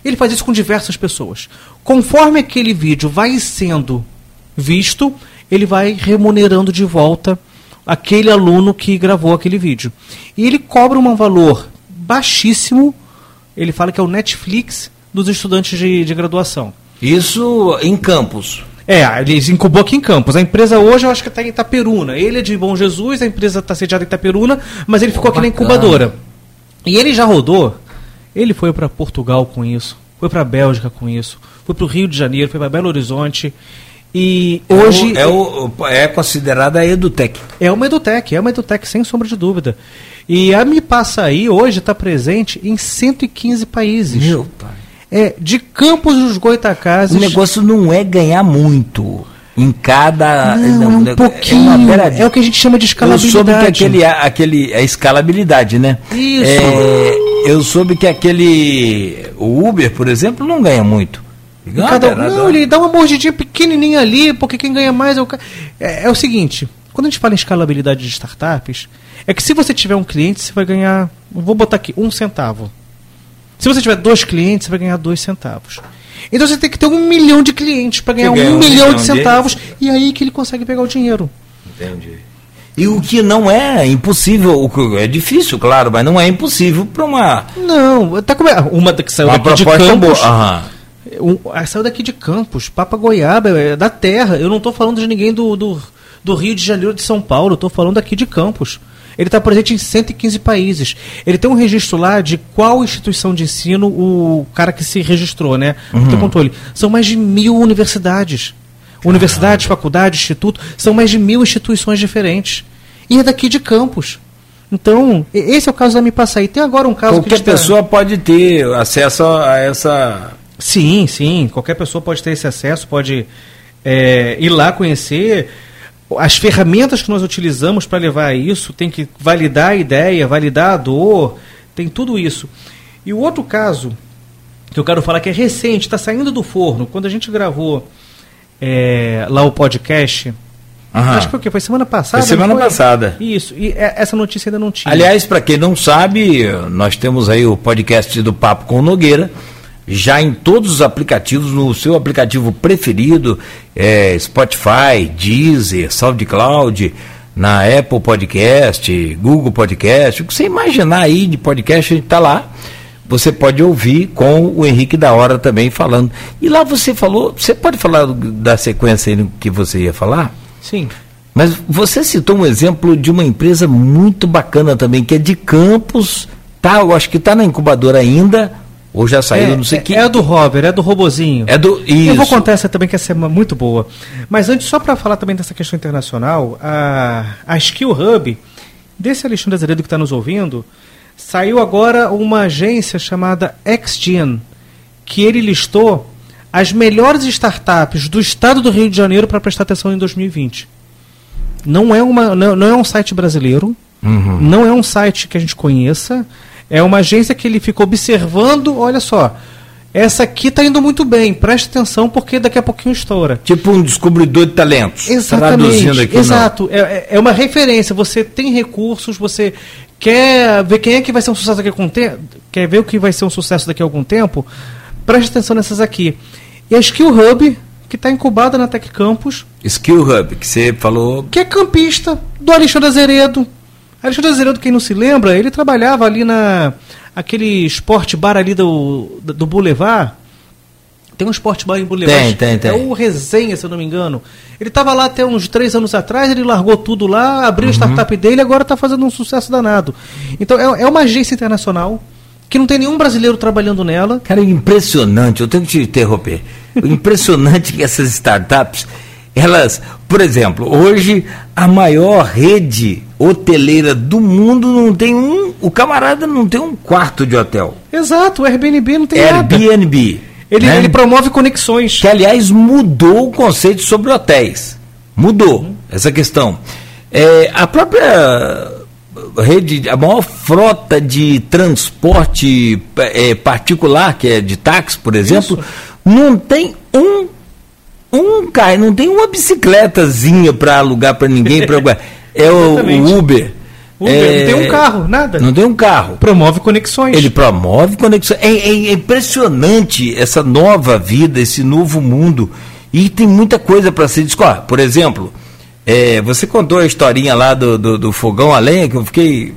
Ele faz isso com diversas pessoas. Conforme aquele vídeo vai sendo visto, ele vai remunerando de volta aquele aluno que gravou aquele vídeo. E ele cobra um valor baixíssimo, ele fala que é o Netflix dos estudantes de, de graduação. Isso em campos. É, ele incubou aqui em Campos. A empresa hoje eu acho que está em Itaperuna. Ele é de Bom Jesus, a empresa está sediada em Itaperuna, mas ele ficou aqui na bacana. incubadora. E ele já rodou. Ele foi para Portugal com isso, foi para Bélgica com isso, foi para o Rio de Janeiro, foi para Belo Horizonte. E hoje É, o, é, o- é considerada a Edutec. é uma Edutec, é uma Edutec sem sombra de dúvida. E a Me Passa Aí hoje está presente em 115 países. pai. É, de Campos dos Goitacazes. O negócio não é ganhar muito em cada. Não, é um nego- pouquinho. uma É, beradinha. o que a gente chama de Eu escalabilidade. soube que aquele, aquele a escalabilidade, né? Isso. É, eu soube que aquele o Uber, por exemplo, não ganha muito. Ganha Cada- não, ele dá uma mordidinha pequenininha ali, porque quem ganha mais é o é, é o seguinte, quando a gente fala em escalabilidade de startups, é que se você tiver um cliente, você vai ganhar, vou botar aqui, um centavo. Se você tiver dois clientes, você vai ganhar dois centavos. Então você tem que ter um milhão de clientes para ganhar um um milhão, milhão de centavos, e aí que ele consegue pegar o dinheiro. Entendi. E o que não é impossível, o que é difícil, claro, mas não é impossível para uma, Não, tá como é, uma que saiu uma daqui de proposta boa. Campos. Aham. Um, saiu daqui de Campos, Papa Goiaba, é da terra. Eu não estou falando de ninguém do, do, do Rio de Janeiro de São Paulo, estou falando daqui de Campos. Ele está presente em 115 países. Ele tem um registro lá de qual instituição de ensino o cara que se registrou, né? Não tem controle. São mais de mil universidades. Universidades, faculdades, instituto, são mais de mil instituições diferentes. E é daqui de Campos. Então, e- esse é o caso da Me Passa Aí. Tem agora um caso que Qualquer está- pessoa pode ter acesso a essa. Sim, sim. Qualquer pessoa pode ter esse acesso, pode é, ir lá conhecer. As ferramentas que nós utilizamos para levar a isso, tem que validar a ideia, validar a dor, tem tudo isso. E o outro caso que eu quero falar que é recente, está saindo do forno. Quando a gente gravou é, lá o podcast, Aham. acho que foi o quê? Foi semana passada? Foi semana não passada. Isso, e é, essa notícia ainda não tinha. Aliás, para quem não sabe, nós temos aí o podcast do Papo com o Nogueira, já em todos os aplicativos, no seu aplicativo preferido, é, Spotify, Deezer, SoundCloud, na Apple Podcast, Google Podcast, o que você imaginar aí de podcast, a gente está lá. Você pode ouvir com o Henrique da Hora também falando. E lá você falou, você pode falar da sequência que você ia falar? Sim. Mas você citou um exemplo de uma empresa muito bacana também, que é de Campos, tá? Eu acho que está na incubadora ainda, ou já saiu, é, não sei é, que. é do Robert, é do Robozinho. É do. Isso. Eu vou contar essa também, que essa é muito boa. Mas antes, só para falar também dessa questão internacional, a, a Skill Hub, desse Alexandre Azeredo que está nos ouvindo, saiu agora uma agência chamada XGen, que ele listou as melhores startups do estado do Rio de Janeiro para prestar atenção em 2020. Não é, uma, não, não é um site brasileiro, Uhum. não é um site que a gente conheça, é uma agência que ele ficou observando, olha só, essa aqui está indo muito bem, preste atenção porque daqui a pouquinho estoura. Tipo um descobridor de talentos. Traduzindo Exatamente, aqui. não. exato. É, é- é uma referência, você tem recursos, você quer ver quem é que vai ser um sucesso daqui a algum tempo, quer ver o que vai ser um sucesso daqui a algum tempo, preste atenção nessas aqui. E a Skill Hub que está incubada na Tec Campus. Skill Hub, que você falou. Que é campista do Alexandre Azeredo. Alexandre Azeredo, quem não se lembra, ele trabalhava ali na aquele esporte bar ali do, do Boulevard. Tem um esporte bar em Boulevard. Tem, tem, tem. É o Resenha, se eu não me engano. Ele estava lá até uns três anos atrás, ele largou tudo lá, abriu uhum. a startup dele e agora está fazendo um sucesso danado. Então é, é uma agência internacional que não tem nenhum brasileiro trabalhando nela. Cara, é impressionante, eu tenho que te interromper. (laughs) impressionante que essas startups, elas, por exemplo, hoje a maior rede hoteleira do mundo não tem um, o camarada não tem um quarto de hotel. Exato, o Airbnb não tem Airbnb, nada. Airbnb. Ele, né? ele promove conexões. Que, aliás, mudou o conceito sobre hotéis. Mudou uhum. essa questão. É, a própria rede, a maior frota de transporte é, particular, que é de táxi, por exemplo, Isso. não tem um um carro, não tem uma bicicletazinha para alugar para ninguém. Pra, (laughs) é o, o Uber. Uber, é, não tem um carro, nada. Não tem um carro. Promove conexões. Ele promove conexões. É, é, é impressionante essa nova vida, esse novo mundo. E tem muita coisa para se discutir. Por exemplo, é, você contou a historinha lá do, do, do, fogão a lenha, que eu fiquei.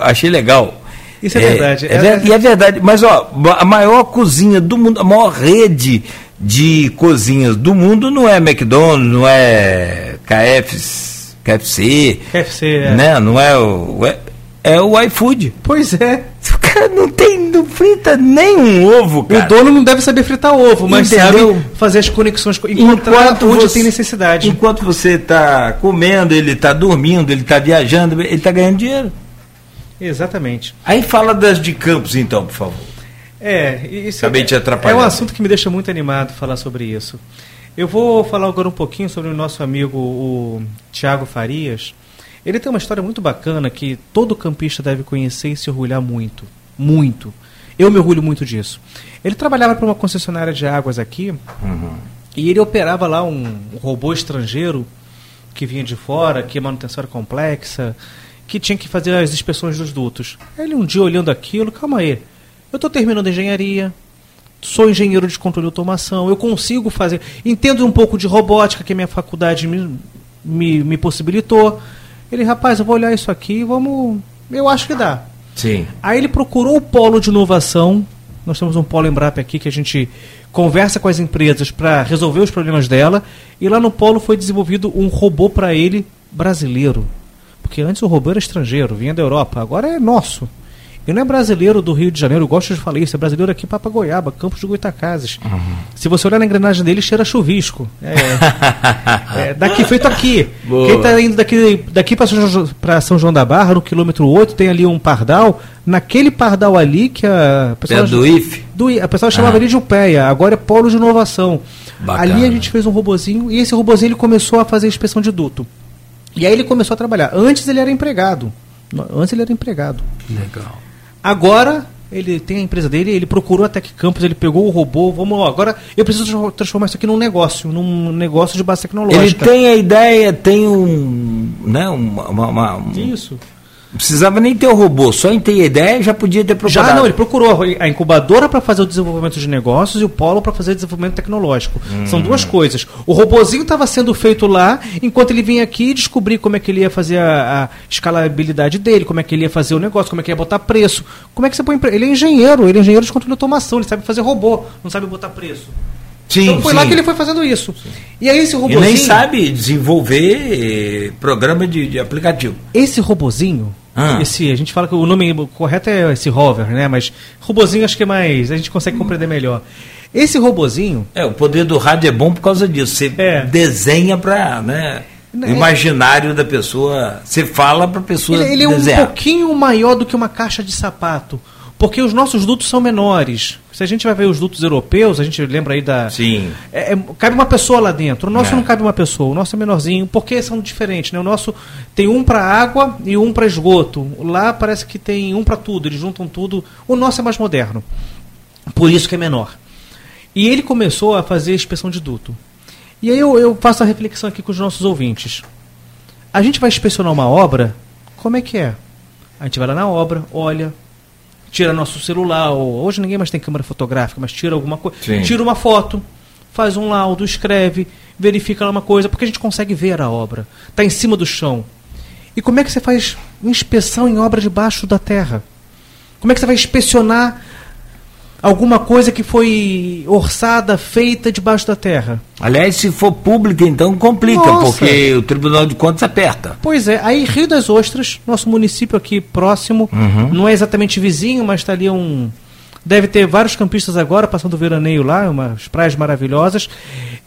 achei legal. Isso é, verdade. É, é, e é verdade. Mas, ó, a maior cozinha do mundo, a maior rede de cozinhas do mundo não é McDonald's, não é KFC, KFC, KFC é. né? Não é o. É, é o iFood. Pois é. O cara não tem, não frita nem um ovo, cara. O dono não deve saber fritar ovo, mas Entendeu? sabe fazer as conexões, enquanto onde você, tem necessidade. Enquanto você está comendo, ele está dormindo, ele está viajando, ele está ganhando dinheiro. Exatamente. Aí fala das de campos, então, por favor. É, isso Acabei é, te atrapalhando. É um assunto que me deixa muito animado falar sobre isso. Eu vou falar agora um pouquinho sobre o nosso amigo, o Tiago Farias ele tem uma história muito bacana que todo campista deve conhecer e se orgulhar muito. Muito. Eu me orgulho muito disso. Ele trabalhava para uma concessionária de águas aqui uhum. e ele operava lá um, robô estrangeiro que vinha de fora, que a manutenção era complexa, que tinha que fazer as inspeções dos dutos. Ele um dia olhando aquilo, calma aí, eu estou terminando engenharia, sou engenheiro de controle de automação, eu consigo fazer, entendo um pouco de robótica que a minha faculdade me, me, me possibilitou. Ele, rapaz, eu vou olhar isso aqui, vamos. Eu acho que dá. Sim. Aí ele procurou o polo de inovação. Nós temos um polo Embrap aqui que a gente conversa com as empresas para resolver os problemas dela. E lá no polo foi desenvolvido um robô para ele brasileiro. Porque antes o robô era estrangeiro, vinha da Europa. Agora é nosso. E não é brasileiro do Rio de Janeiro, eu gosto de falar isso, é brasileiro aqui para Goiaba, Campos de Goitacazes. Uhum. Se você olhar na engrenagem dele, cheira chuvisco. É, é (laughs) daqui, feito aqui. Boa. Quem está indo daqui, daqui para São, São João da Barra, no quilômetro 8, tem ali um pardal. Naquele pardal ali, que a pessoa. É do IF? Do, a pessoa chamava ah. ali de UPEA, agora é Polo de Inovação. Bacana. Ali a gente fez um robozinho e esse robozinho ele começou a fazer inspeção de duto. E aí ele começou a trabalhar. Antes ele era empregado. Antes ele era empregado. Legal. Agora ele tem a empresa dele, ele procurou a Tech Campus, ele pegou o robô, vamos lá, agora eu preciso transformar isso aqui num negócio, num negócio de base tecnológica. Ele tem a ideia, tem um, né, uma, uma, uma Isso. Não precisava nem ter o robô, só em ter ideia já podia ter procurado. Já não, ele procurou a incubadora para fazer o desenvolvimento de negócios e o polo para fazer o desenvolvimento tecnológico. Hum. São duas coisas. O robozinho estava sendo feito lá, enquanto ele vinha aqui descobrir como é que ele ia fazer a, a, escalabilidade dele, como é que ele ia fazer o negócio, como é que ia botar preço. Como é que você põe Ele é engenheiro, ele é engenheiro de controle de automação, ele sabe fazer robô, não sabe botar preço. Sim, então foi sim. lá que ele foi fazendo isso. Sim. E aí esse robozinho. E nem sabe desenvolver programa de, de aplicativo. Esse robozinho, ah. Esse, a gente fala que o nome correto é esse hover, né? Mas robozinho acho que é mais. A gente consegue compreender melhor. Esse robozinho. É, o poder do rádio é bom por causa disso. Você é. desenha para. Né? O é. imaginário da pessoa. Você fala para a pessoa. Ele, ele é um pouquinho maior do que uma caixa de sapato. Porque os nossos dutos são menores. Se a gente vai ver os dutos europeus, a gente lembra aí da. Sim. É, é, cabe uma pessoa lá dentro. O nosso é. não cabe uma pessoa. O nosso é menorzinho. Porque são diferentes, né? O nosso tem um para água e um para esgoto. Lá parece que tem um para tudo. Eles juntam tudo. O nosso é mais moderno. Por isso que é menor. E ele começou a fazer a inspeção de duto. E aí eu, eu faço a reflexão aqui com os nossos ouvintes. A gente vai inspecionar uma obra, como é que é? A gente vai lá na obra, olha, tira nosso celular, ou, hoje ninguém mais tem câmera fotográfica, mas tira alguma coisa, tira uma foto, faz um laudo, escreve, verifica uma coisa, porque a gente consegue ver a obra. Está em cima do chão. E como é que você faz inspeção em obra debaixo da terra? Como é que você vai inspecionar alguma coisa que foi orçada, feita debaixo da terra? Aliás, se for pública, então complica, Nossa. porque o Tribunal de Contas aperta. Pois é, aí Rio das Ostras, nosso município aqui próximo, uhum. não é exatamente vizinho, mas está ali um. Deve ter vários campistas agora passando o veraneio lá, umas praias maravilhosas.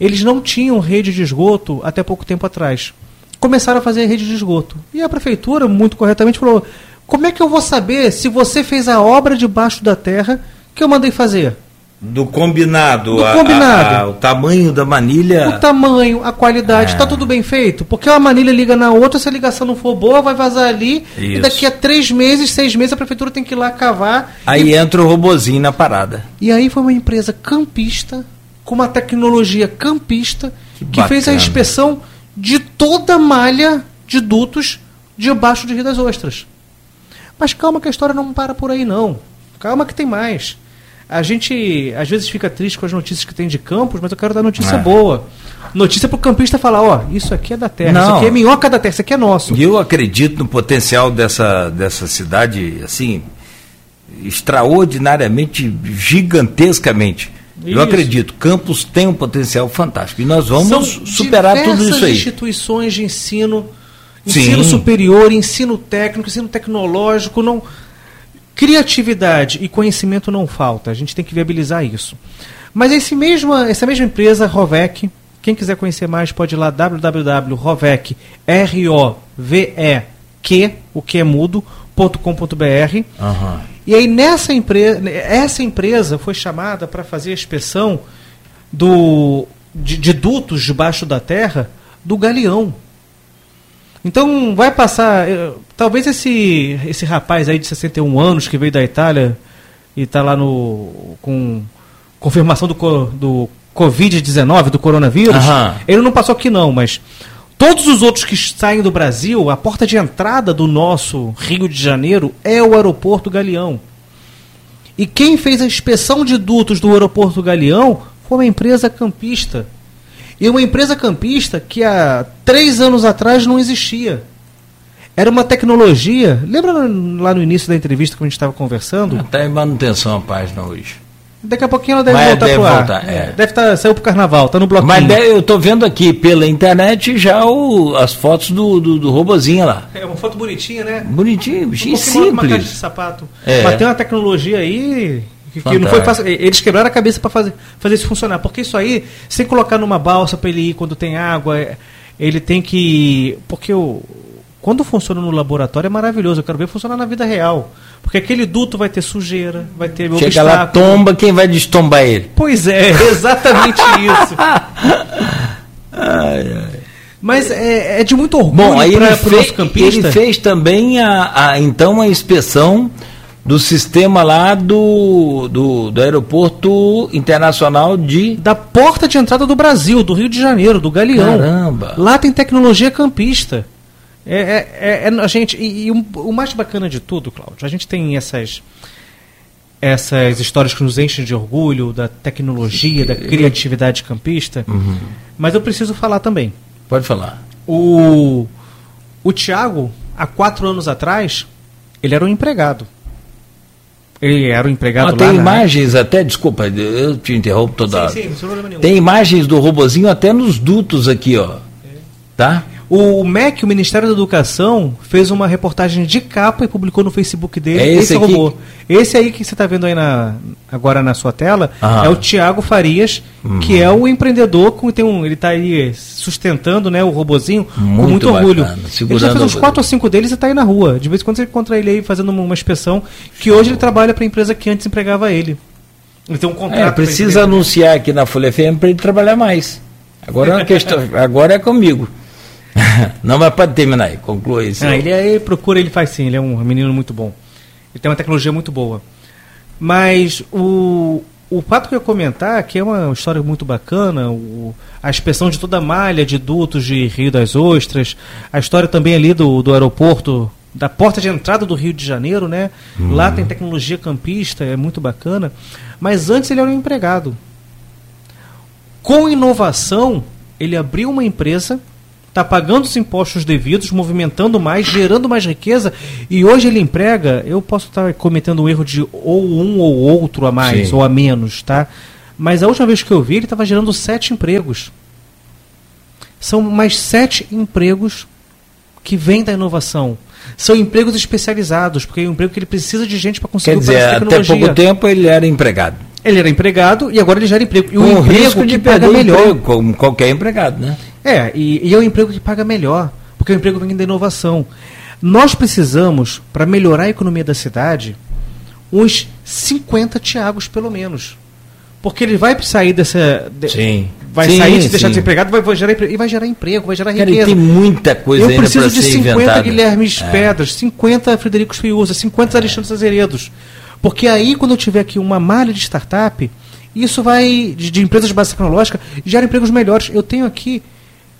Eles não tinham rede de esgoto até pouco tempo atrás. Começaram a fazer rede de esgoto. E a prefeitura, muito corretamente, falou: como é que eu vou saber se você fez a obra debaixo da terra que eu mandei fazer? Do combinado, Do combinado. A, a, o tamanho da manilha. O tamanho, a qualidade, está é. tudo bem feito. Porque uma manilha liga na outra, se a ligação não for boa, vai vazar ali. Isso. E daqui a três meses, seis meses, a prefeitura tem que ir lá cavar. Aí e... entra o robozinho na parada. E aí foi uma empresa campista, com uma tecnologia campista, que, que fez a inspeção de toda a malha de dutos debaixo de Rio das Ostras. Mas calma que a história não para por aí não. Calma que tem mais. A gente às vezes fica triste com as notícias que tem de campos, mas eu quero dar notícia é. boa. Notícia para o campista falar, ó, isso aqui é da terra, não. isso aqui é minhoca da terra, isso aqui é nosso. E eu acredito no potencial dessa, dessa cidade, assim, extraordinariamente, gigantescamente. Isso. Eu acredito, Campos tem um potencial fantástico. E nós vamos São superar tudo isso aí. instituições de ensino Ensino Sim. superior, ensino técnico, ensino tecnológico, não criatividade e conhecimento não falta. A gente tem que viabilizar isso. Mas esse mesma, essa mesma empresa, Rovec, quem quiser conhecer mais pode ir lá www.rovec, R O V E Q, o que é mudo.com.br. Uhum. E aí nessa empresa, essa empresa foi chamada para fazer a inspeção do de, de dutos debaixo da terra do Galeão. Então vai passar. Eh, talvez esse, esse rapaz aí de 61 anos que veio da Itália e está lá no. com confirmação do, do Covid-19, do coronavírus, ele não passou aqui não, mas todos os outros que saem do Brasil, a porta de entrada do nosso Rio de Janeiro é o aeroporto Galeão. E quem fez a inspeção de dutos do aeroporto Galeão foi uma empresa campista e uma empresa campista que há três anos atrás não existia. Era uma tecnologia. Lembra lá no início da entrevista que a gente estava conversando? Está em manutenção a página hoje. Daqui a pouquinho ela deve Mas voltar deve pro voltar, é. Deve estar tá, saiu pro carnaval, tá no bloquinho. Mas deve, eu estou vendo aqui pela internet já o, as fotos do, do, do robozinho lá. É uma foto bonitinha, né? Bonitinho, um simples. Uma caixa de sapato. É. Mas tem uma tecnologia aí que, que não foi fácil. Eles quebraram a cabeça para fazer, fazer isso funcionar. Porque isso aí, sem colocar numa balsa para ele ir quando tem água, é, ele tem que. Porque o, quando funciona no laboratório é maravilhoso. Eu quero ver funcionar na vida real. Porque aquele duto vai ter sujeira, vai ter Chega obstáculo. lá, tomba, quem vai destombar ele? Pois é, (laughs) exatamente isso. ai, ai. Mas é, é, de muito orgulho para o nosso campista. Ele fez também a, a, então a inspeção do sistema lá do, do, do, aeroporto internacional de. Da porta de entrada do Brasil, do Rio de Janeiro, do Galeão. Caramba! Lá tem tecnologia campista. É, é, é, é a gente, e, e o, o, mais bacana de tudo, Cláudio, a gente tem essas, essas histórias que nos enchem de orgulho da tecnologia, da criatividade campista, uhum. mas eu preciso falar também. Pode falar. O, o Tiago, há quatro anos atrás, ele era um empregado. Ele era o empregado ah, lá. Tem imagens até, desculpa, eu te interrompo toda hora. Sim, sim, sem problema nenhum. Tem imagens do robozinho até nos dutos aqui, ó. É. Tá? O MEC, o Ministério da Educação, fez uma reportagem de capa e publicou no Facebook dele é esse, esse robô. Esse aí que você está vendo aí na, agora na sua tela é o Tiago Farias, uhum. que é o empreendedor que tem um, ele está aí sustentando né, o robozinho muito com muito bacana, orgulho. Ele já fez uns quatro ou cinco deles e está aí na rua. De vez em quando você encontra ele aí fazendo uma, uma inspeção, que hoje ele trabalha para a empresa que antes empregava ele. Ele tem um contrato. É, precisa anunciar aqui na Folha FM para ele trabalhar mais. Agora é uma questão, (laughs) agora é comigo. (laughs) não, mas pode terminar aí, conclua isso. Ah, ele, ele procura, ele faz sim, ele é um menino muito bom. Ele tem uma tecnologia muito boa. Mas o, o fato que eu ia comentar, que é uma história muito bacana, o, a inspeção de toda a malha de dutos de Rio das Ostras, a história também ali do, do aeroporto, da porta de entrada do Rio de Janeiro, né? Hum. Lá tem tecnologia campista, é muito bacana. Mas antes ele era um empregado. Com inovação, ele abriu uma empresa, está pagando os impostos devidos, movimentando mais, gerando mais riqueza, e hoje ele emprega, eu posso estar cometendo um erro de ou um ou outro a mais, Sim. ou a menos, tá? Mas a última vez que eu vi, ele estava gerando sete empregos. São mais sete empregos que vêm da inovação. São empregos especializados, porque é um emprego que ele precisa de gente para conseguir Quer dizer, até pouco tempo ele era empregado. Ele era empregado e agora ele gera emprego. E o um emprego que paga melhor. Emprego, como qualquer empregado, né? É, e, e é um emprego que paga melhor, porque é um emprego vem da inovação. Nós precisamos, para melhorar a economia da cidade, uns 50 Tiagos, pelo menos. Porque ele vai sair dessa. De, sim. Vai sim, sair, se deixar de ser empregado, vai, vai, gerar, e vai gerar emprego, vai gerar riqueza. Cara, tem muita coisa Eu preciso de 50 inventada. Guilhermes é. Pedras, 50 Frederico Fiuza, 50 é. Alexandre Azeredos. Porque aí, quando eu tiver aqui uma malha de startup, isso vai, de, de empresas de base tecnológica, gera empregos melhores. Eu tenho aqui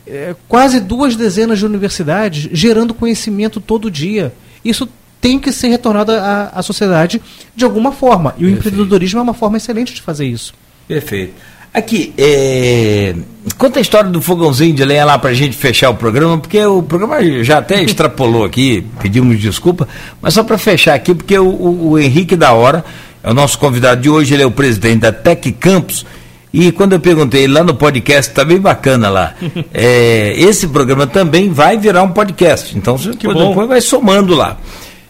é, quase duas dezenas de universidades gerando conhecimento todo dia. Isso tem que ser retornado à, à sociedade de alguma forma. E o Perfeito. empreendedorismo é uma forma excelente de fazer isso. Perfeito. Aqui, é... conta a história do fogãozinho de lenha lá para a gente fechar o programa, porque o programa já até (laughs) extrapolou aqui, pedimos desculpa, mas só para fechar aqui, porque o, o, o, Henrique da Hora é o nosso convidado de hoje, ele é o presidente da Tec Campus, e quando eu perguntei lá no podcast, está bem bacana lá, (laughs) é, esse programa também vai virar um podcast, então você depois vai somando lá.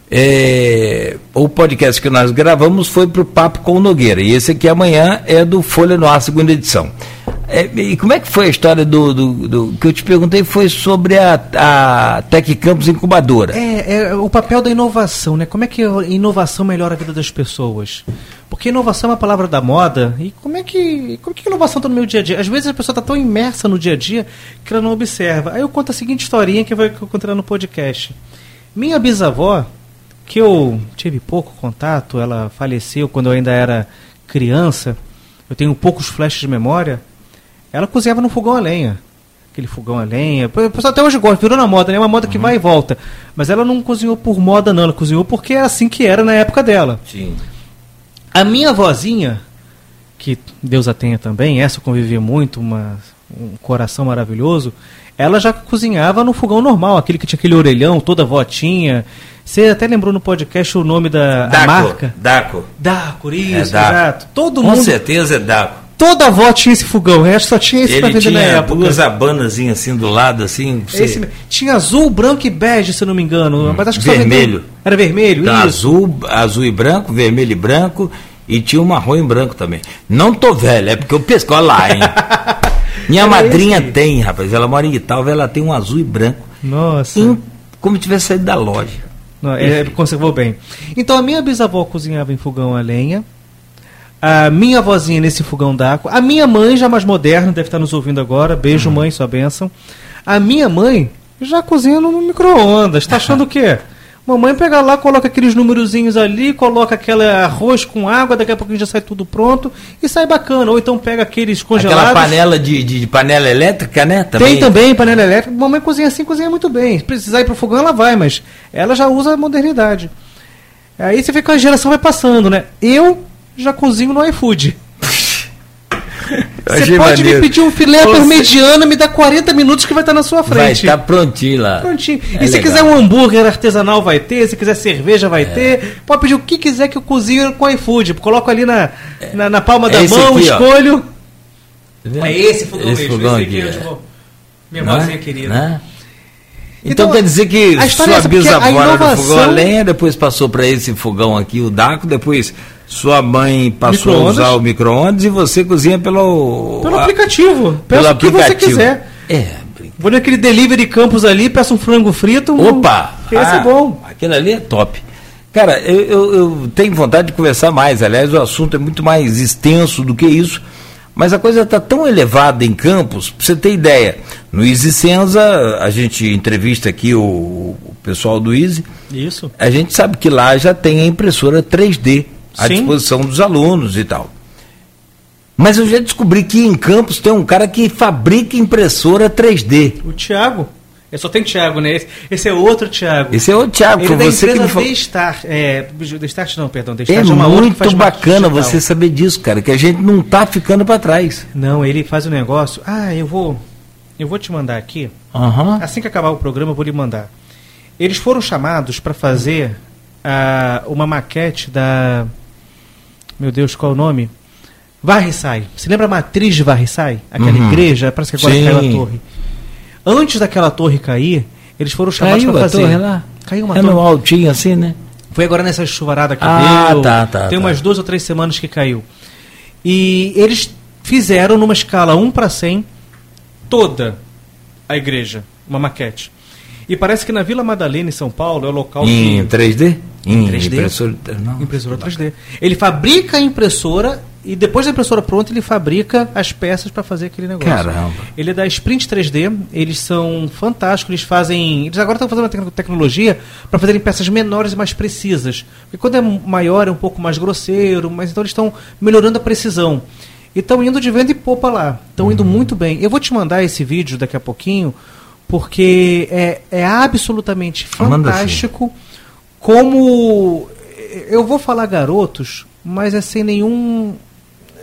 É, o podcast que nós gravamos foi para o Papo com o Nogueira. E esse aqui amanhã é do Folha no Ar, segunda edição. É, e como é que foi a história do, do, do, que eu te perguntei foi sobre a, a Tec Campus Incubadora? É, é, o papel da inovação, né? Como é que a inovação melhora a vida das pessoas? Porque inovação é uma palavra da moda e como é que como é que inovação está no meu dia a dia? Às vezes a pessoa está tão imersa no dia a dia que ela não observa. Aí eu conto a seguinte historinha que eu vou encontrar no podcast. Minha bisavó que eu tive pouco contato, ela faleceu quando eu ainda era criança, eu tenho poucos flashes de memória, ela cozinhava no fogão a lenha. Aquele fogão a lenha. O pessoal até hoje gosta, virou na moda, né? É uma moda que uhum. vai e volta. Mas ela não cozinhou por moda, não. Ela cozinhou porque é assim que era na época dela. Sim. A minha vozinha, que Deus a tenha também, essa eu convivi muito, uma, um coração maravilhoso, ela já cozinhava no fogão normal, aquele que tinha aquele orelhão, toda votinha. Você até lembrou no podcast o nome da Daco, marca? Daco. Daco, isso, é exato. Todo Com mundo, certeza é Daco. Toda avó tinha esse fogão, o resto só tinha esse Ele pra vender na época. duas abanazinhas assim do lado, assim. Esse, tinha azul, branco e bege, se eu não me engano. Hum, mas acho que vermelho. Era vermelho, então, isso. Azul, azul e branco, vermelho e branco. E tinha um marrom e branco também. Não tô velho, é porque eu pesco lá, hein? (laughs) Minha Era madrinha esse? tem, rapaz. Ela mora em Italva, ela tem um azul e branco. Nossa. Em, como tivesse saído da loja. Não, é, conservou bem. Então a minha bisavó cozinhava em fogão a lenha. A minha avózinha nesse fogão d'água. A minha mãe, já mais moderna, deve estar nos ouvindo agora. Beijo, uhum. mãe, sua bênção. A minha mãe já cozinha no micro-ondas. Está achando o quê? Mamãe pega lá, coloca aqueles númerozinhos ali, coloca aquele arroz com água, daqui a pouco já sai tudo pronto e sai bacana. Ou então pega aqueles congelados. Aquela panela de, de panela elétrica, né? Também. Tem também panela elétrica. Mamãe cozinha assim, cozinha muito bem. Se precisar ir pro fogão, ela vai, mas ela já usa a modernidade. Aí você vê que a geração vai passando, né? Eu já cozinho no iFood. (laughs) Você pode maneiro. me pedir um filé Você... mediano, me dá 40 minutos que vai estar na sua frente. Vai estar prontinho lá. Prontinho. É e se quiser um hambúrguer artesanal, vai ter. Se quiser cerveja, vai é. ter. Pode pedir o que quiser que eu cozinho com iFood. Coloco ali na, é. na, na, palma da esse mão, aqui, escolho. Tá é esse fogão esse mesmo. Fogão esse aqui, aqui é. minha mãozinha querida. Né? Então, então, quer dizer que sua bisavó era do fogão a lenha, depois passou para esse fogão aqui, o Daco, depois sua mãe passou a usar o micro-ondas e você cozinha pelo. Pelo aplicativo. Peço o que você quiser. É. Vou naquele delivery campus ali, peço um frango frito. Um... Opa! Esse é ah, é bom. Aquele ali é top. Cara, eu, eu, eu, tenho vontade de conversar mais. Aliás, o assunto é muito mais extenso do que isso. Mas a coisa está tão elevada em campos, para você ter ideia. No Easy Senza, a gente entrevista aqui o, o pessoal do Easy. Isso. A gente sabe que lá já tem a impressora 3D à Sim. disposição dos alunos e tal. Mas eu já descobri que em Campos tem um cara que fabrica impressora 3D. O Tiago. É, só tem Thiago, né? Esse, esse é outro Thiago. Esse é outro Thiago, Ele é da você que me falou. D-Start. É, D-Start não, perdão. É D-Start é, faz muito bacana você saber disso, cara, que a gente não tá ficando para trás. Não, ele faz um negócio. Ah, eu vou. Eu vou te mandar aqui. Aham. Assim que acabar o programa, eu vou lhe mandar. Eles foram chamados para fazer ah, uma maquete da. Meu Deus, qual o nome? Varrisai. Você lembra a matriz de Varrisai? Aquela Uhum. igreja? Parece que agora Sim. caiu a torre. Antes daquela torre cair, eles foram chamados Caiu para a fazer. torre lá? Caiu uma É torre. no altinho assim, né? Foi agora nessa chuvarada que Ah, deu. tá, tá, Tem tá. umas duas ou três semanas que caiu. E eles fizeram numa escala 1 para 100 toda a igreja, uma maquete. E parece que na Vila Madalena, em São Paulo, é o local Em que. 3D? Em 3D? impressora. Não. Impressora 3D. Ele fabrica a impressora e depois da impressora pronta, ele fabrica as peças para fazer aquele negócio. Caramba. Ele é da Sprint 3D, eles são fantásticos, eles fazem. Eles agora estão fazendo uma tec- tecnologia para fazerem peças menores e mais precisas. Porque quando é maior é um pouco mais grosseiro, mas então eles estão melhorando a precisão. E estão indo de venda e popa lá. Estão indo muito bem. Eu vou te mandar esse vídeo daqui a pouquinho, porque é, é absolutamente Manda fantástico como. Eu vou falar garotos, mas é sem nenhum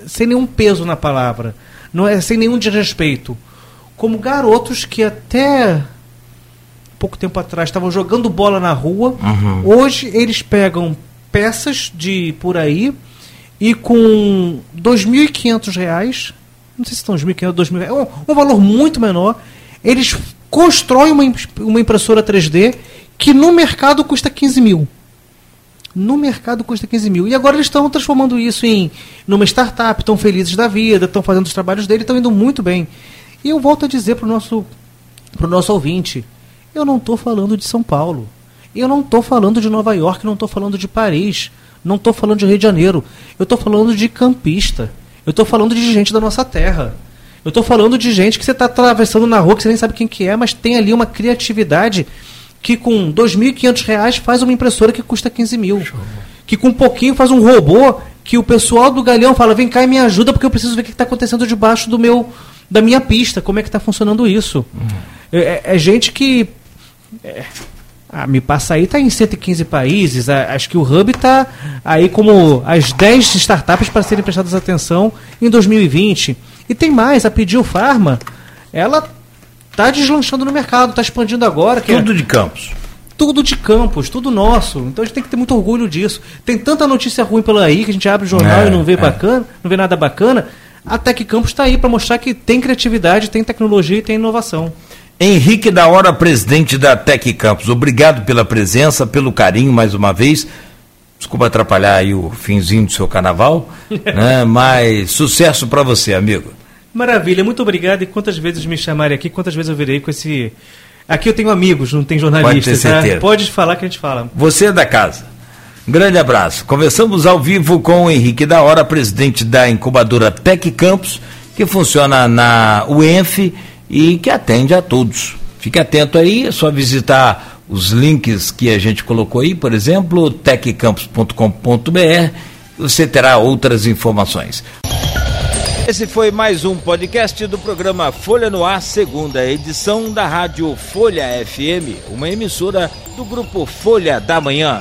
sem nenhum peso na palavra, não é sem nenhum desrespeito, como garotos que até pouco tempo atrás estavam jogando bola na rua, Uhum. hoje eles pegam peças de por aí e com 2.500 reais, não sei se estão 2.500, 2.000, é um, um valor muito menor, eles constroem uma, uma impressora 3D que no mercado custa 15 mil no mercado custa 15 mil. E agora eles estão transformando isso em numa startup, estão felizes da vida, estão fazendo os trabalhos dele, estão indo muito bem. E eu volto a dizer para o nosso, pro nosso ouvinte, eu não estou falando de São Paulo. Eu não estou falando de Nova York, não estou falando de Paris, não estou falando de Rio de Janeiro. Eu estou falando de campista. Eu estou falando de gente da nossa terra. Eu estou falando de gente que você está atravessando na rua, que você nem sabe quem que é, mas tem ali uma criatividade que com 2.500 reais faz uma impressora que custa 15 mil. Que com um pouquinho faz um robô que o pessoal do Galeão fala, vem cá e me ajuda porque eu preciso ver o que está acontecendo debaixo do meu da minha pista, como é que está funcionando isso. É, é- é gente que... é, a Me Passa aí está em 115 países, a- acho que o Hub está aí como as 10 startups para serem prestadas atenção em 2020. E tem mais, a Pediu Pharma, ela está deslanchando no mercado, está expandindo agora. É- Tudo de campos. tudo de campos, tudo nosso. Então a gente tem que ter muito orgulho disso. Tem tanta notícia ruim pela aí que a gente abre o jornal É, e não vê é. bacana, não vê nada bacana. A Tec Campos está aí para mostrar que tem criatividade, tem tecnologia e tem inovação. Henrique da Hora, presidente da Tec Campos, obrigado pela presença, pelo carinho mais uma vez. Desculpa atrapalhar aí o finzinho do seu carnaval, (laughs) né? mas sucesso para você, amigo. Maravilha, muito obrigado. E quantas vezes me chamarem aqui, quantas vezes eu virei com esse. Aqui eu tenho amigos, não tem jornalistas. Pode. Tá? Pode falar que a gente fala. Você é da casa. Grande abraço. Conversamos ao vivo com o Henrique da Hora, presidente da incubadora Tec Campos, que funciona na UENF e que atende a todos. Fique atento aí, é só visitar os links que a gente colocou aí, por exemplo, teccampos.com.br, você terá outras informações. Esse foi mais um podcast do programa Folha no Ar, segunda edição da Rádio Folha FM, uma emissora do grupo Folha da Manhã.